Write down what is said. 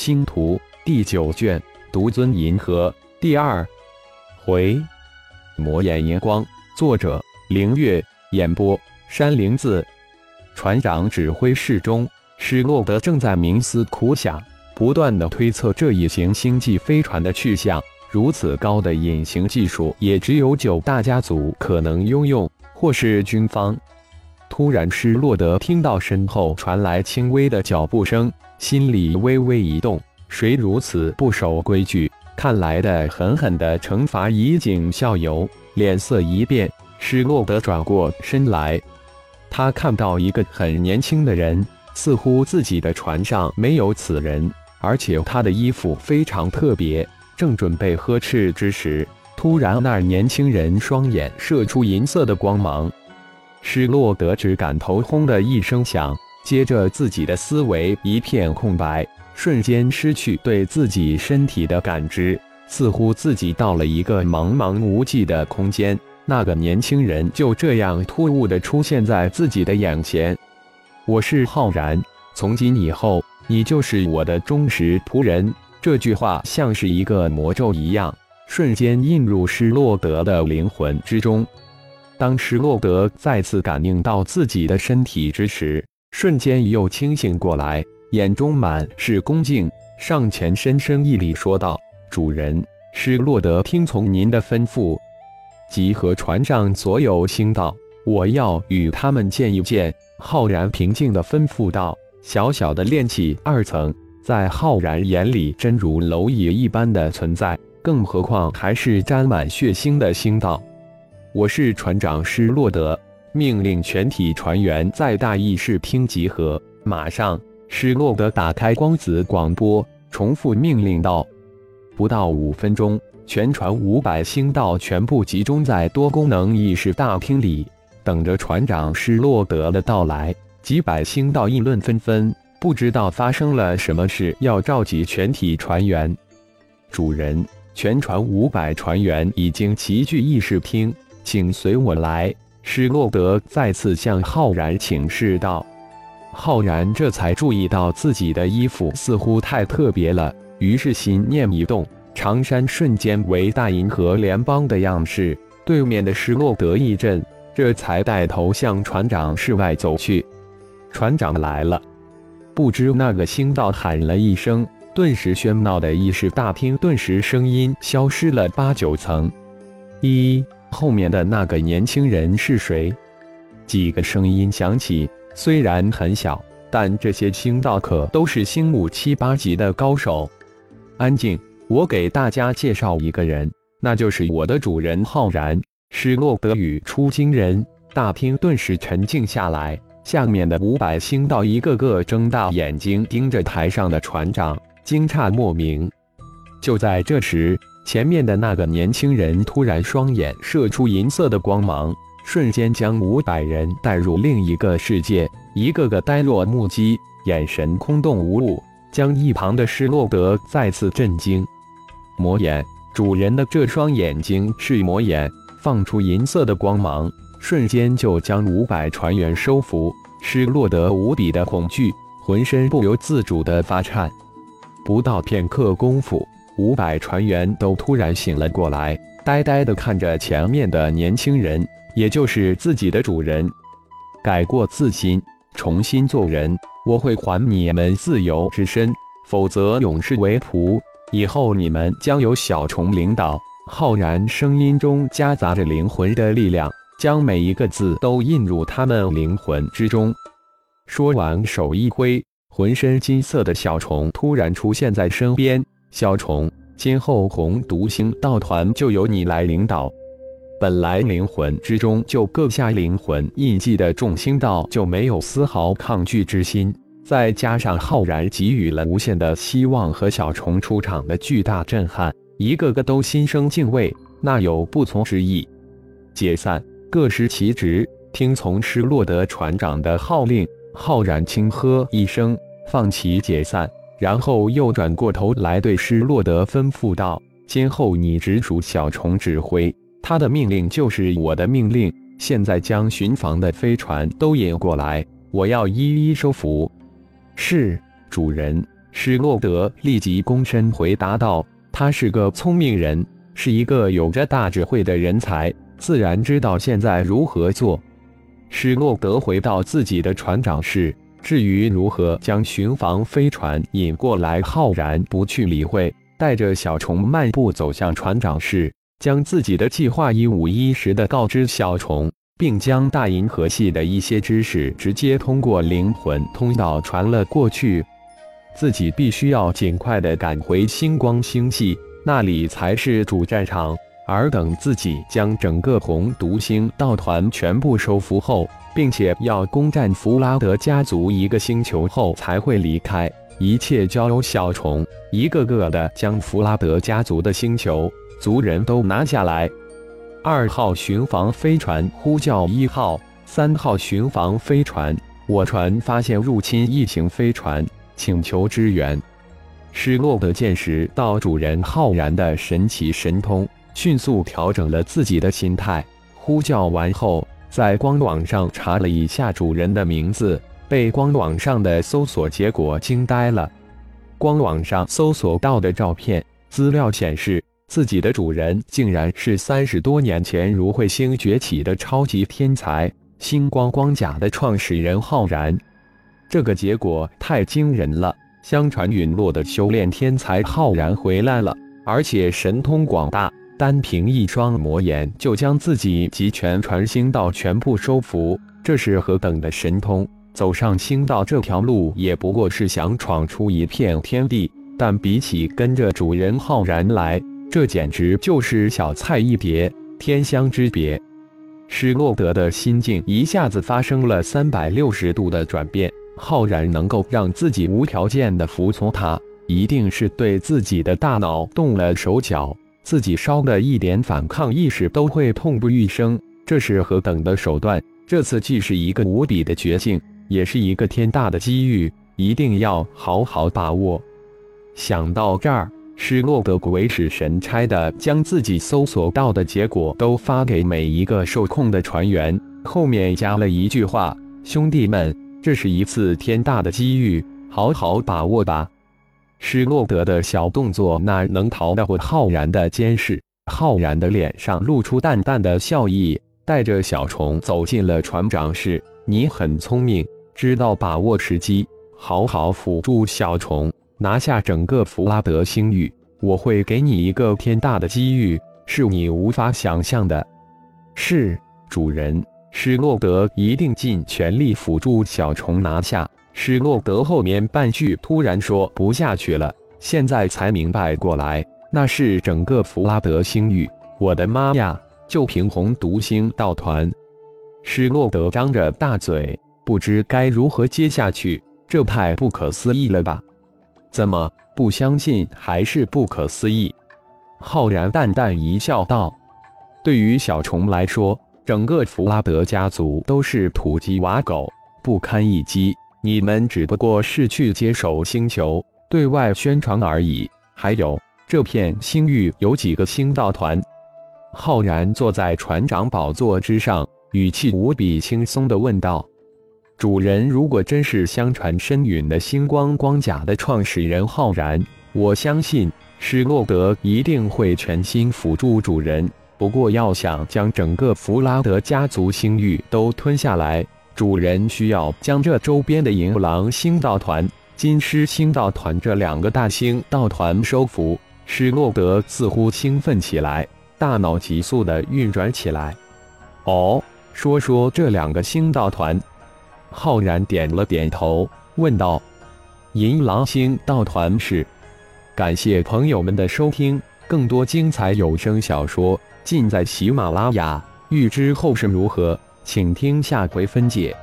星图》第九卷，独尊银河第二回，魔眼银光。作者：凌月。演播：山灵子。船长指挥室中，施洛德正在冥思苦想，不断的推测这一型星际飞船的去向。如此高的隐形技术，也只有九大家族可能拥有，或是军方。突然，施洛德听到身后传来轻微的脚步声，心里微微一动。谁如此不守规矩？看来的狠狠的惩罚以儆效尤。脸色一变，施洛德转过身来，他看到一个很年轻的人，似乎自己的船上没有此人，而且他的衣服非常特别。正准备呵斥之时，突然那年轻人双眼射出银色的光芒。施洛德只感头轰的一声响，接着自己的思维一片空白，瞬间失去对自己身体的感知，似乎自己到了一个茫茫无际的空间。那个年轻人就这样突兀地出现在自己的眼前。我是浩然，从今以后，你就是我的忠实仆人。这句话像是一个魔咒一样，瞬间印入施洛德的灵魂之中。当施洛德再次感应到自己的身体之时，瞬间又清醒过来，眼中满是恭敬，上前深深一礼，说道：“主人，施洛德听从您的吩咐，集合船上所有星道，我要与他们见一见。”浩然平静地吩咐道：“小小的炼气二层。”在浩然眼里，真如蝼蚁一般的存在，更何况还是沾满血腥的星道。我是船长施洛德，命令全体船员在大议事厅集合。马上，施洛德打开光子广播，重复命令道：“不到五分钟，全船五百星道全部集中在多功能议事大厅里，等着船长施洛德的到来。”几百星道议论纷纷。不知道发生了什么事，要召集全体船员。主人，全船五百船员已经齐聚议事厅，请随我来。施洛德再次向浩然请示道。浩然这才注意到自己的衣服似乎太特别了，于是心念一动，长衫瞬间为大银河联邦的样式。对面的施洛德一震，这才带头向船长室外走去。船长来了。不知那个星道喊了一声，顿时喧闹的议事大厅顿时声音消失了八九层。一后面的那个年轻人是谁？几个声音响起，虽然很小，但这些星道可都是星武七八级的高手。安静，我给大家介绍一个人，那就是我的主人浩然。是洛德语出惊人，大厅顿时沉静下来。下面的五百星道一个个睁大眼睛盯着台上的船长，惊诧莫名。就在这时，前面的那个年轻人突然双眼射出银色的光芒，瞬间将五百人带入另一个世界，一个个呆若木鸡，眼神空洞无物，将一旁的施洛德再次震惊。魔眼，主人的这双眼睛是魔眼，放出银色的光芒。瞬间就将五百船员收服，施洛德无比的恐惧，浑身不由自主的发颤。不到片刻功夫，五百船员都突然醒了过来，呆呆地看着前面的年轻人，也就是自己的主人。改过自新，重新做人，我会还你们自由之身，否则永世为仆。以后你们将由小虫领导。浩然声音中夹杂着灵魂的力量。将每一个字都印入他们灵魂之中。说完，手一挥，浑身金色的小虫突然出现在身边。小虫，今后红独星道团就由你来领导。本来灵魂之中就各下灵魂印记的众星道就没有丝毫抗拒之心，再加上浩然给予了无限的希望和小虫出场的巨大震撼，一个个都心生敬畏，那有不从之意。解散。各司其职，听从施洛德船长的号令。浩然轻喝一声，放弃解散，然后又转过头来对施洛德吩咐道：“今后你直属小虫指挥，他的命令就是我的命令。现在将巡防的飞船都引过来，我要一一收服。”是主人。施洛德立即躬身回答道：“他是个聪明人，是一个有着大智慧的人才，自然知道现在如何做。”施洛德回到自己的船长室，至于如何将巡防飞船引过来，浩然不去理会，带着小虫漫步走向船长室，将自己的计划一五一十的告知小虫。并将大银河系的一些知识直接通过灵魂通道传了过去。自己必须要尽快的赶回星光星系，那里才是主战场。而等自己将整个红毒星道团全部收服后，并且要攻占弗拉德家族一个星球后，才会离开。一切交由小虫一个个的将弗拉德家族的星球族人都拿下来。二号巡防飞船呼叫一号、三号巡防飞船，我船发现入侵异形飞船，请求支援。失落的见识到主人浩然的神奇神通，迅速调整了自己的心态。呼叫完后，在官网上查了一下主人的名字，被官网上的搜索结果惊呆了。官网上搜索到的照片资料显示。自己的主人竟然是三十多年前如彗星崛起的超级天才星光光甲的创始人浩然，这个结果太惊人了！相传陨落的修炼天才浩然回来了，而且神通广大，单凭一双魔眼就将自己及全传星道全部收服，这是何等的神通！走上星道这条路也不过是想闯出一片天地，但比起跟着主人浩然来，这简直就是小菜一碟，天香之别。施洛德的心境一下子发生了三百六十度的转变。浩然能够让自己无条件的服从他，一定是对自己的大脑动了手脚，自己稍的一点反抗意识都会痛不欲生。这是何等的手段！这次既是一个无比的绝境，也是一个天大的机遇，一定要好好把握。想到这儿。施洛德鬼使神差的将自己搜索到的结果都发给每一个受控的船员，后面加了一句话：“兄弟们，这是一次天大的机遇，好好把握吧。”施洛德的小动作哪能逃得过浩然的监视？浩然的脸上露出淡淡的笑意，带着小虫走进了船长室。你很聪明，知道把握时机，好好辅助小虫。拿下整个弗拉德星域，我会给你一个天大的机遇，是你无法想象的。是主人，施洛德一定尽全力辅助小虫拿下。施洛德后面半句突然说不下去了，现在才明白过来，那是整个弗拉德星域。我的妈呀！就凭红毒星道团，施洛德张着大嘴，不知该如何接下去，这太不可思议了吧！怎么不相信还是不可思议？浩然淡淡一笑道：“对于小虫来说，整个弗拉德家族都是土鸡瓦狗，不堪一击。你们只不过是去接手星球，对外宣传而已。还有，这片星域有几个星道团？”浩然坐在船长宝座之上，语气无比轻松地问道。主人如果真是相传深陨的星光光甲的创始人浩然，我相信施洛德一定会全心辅助主人。不过，要想将整个弗拉德家族星域都吞下来，主人需要将这周边的银狼星道团、金狮星道团这两个大星道团收服。施洛德似乎兴奋起来，大脑急速的运转起来。哦，说说这两个星道团。浩然点了点头，问道：“银狼星道团是？”感谢朋友们的收听，更多精彩有声小说尽在喜马拉雅。欲知后事如何，请听下回分解。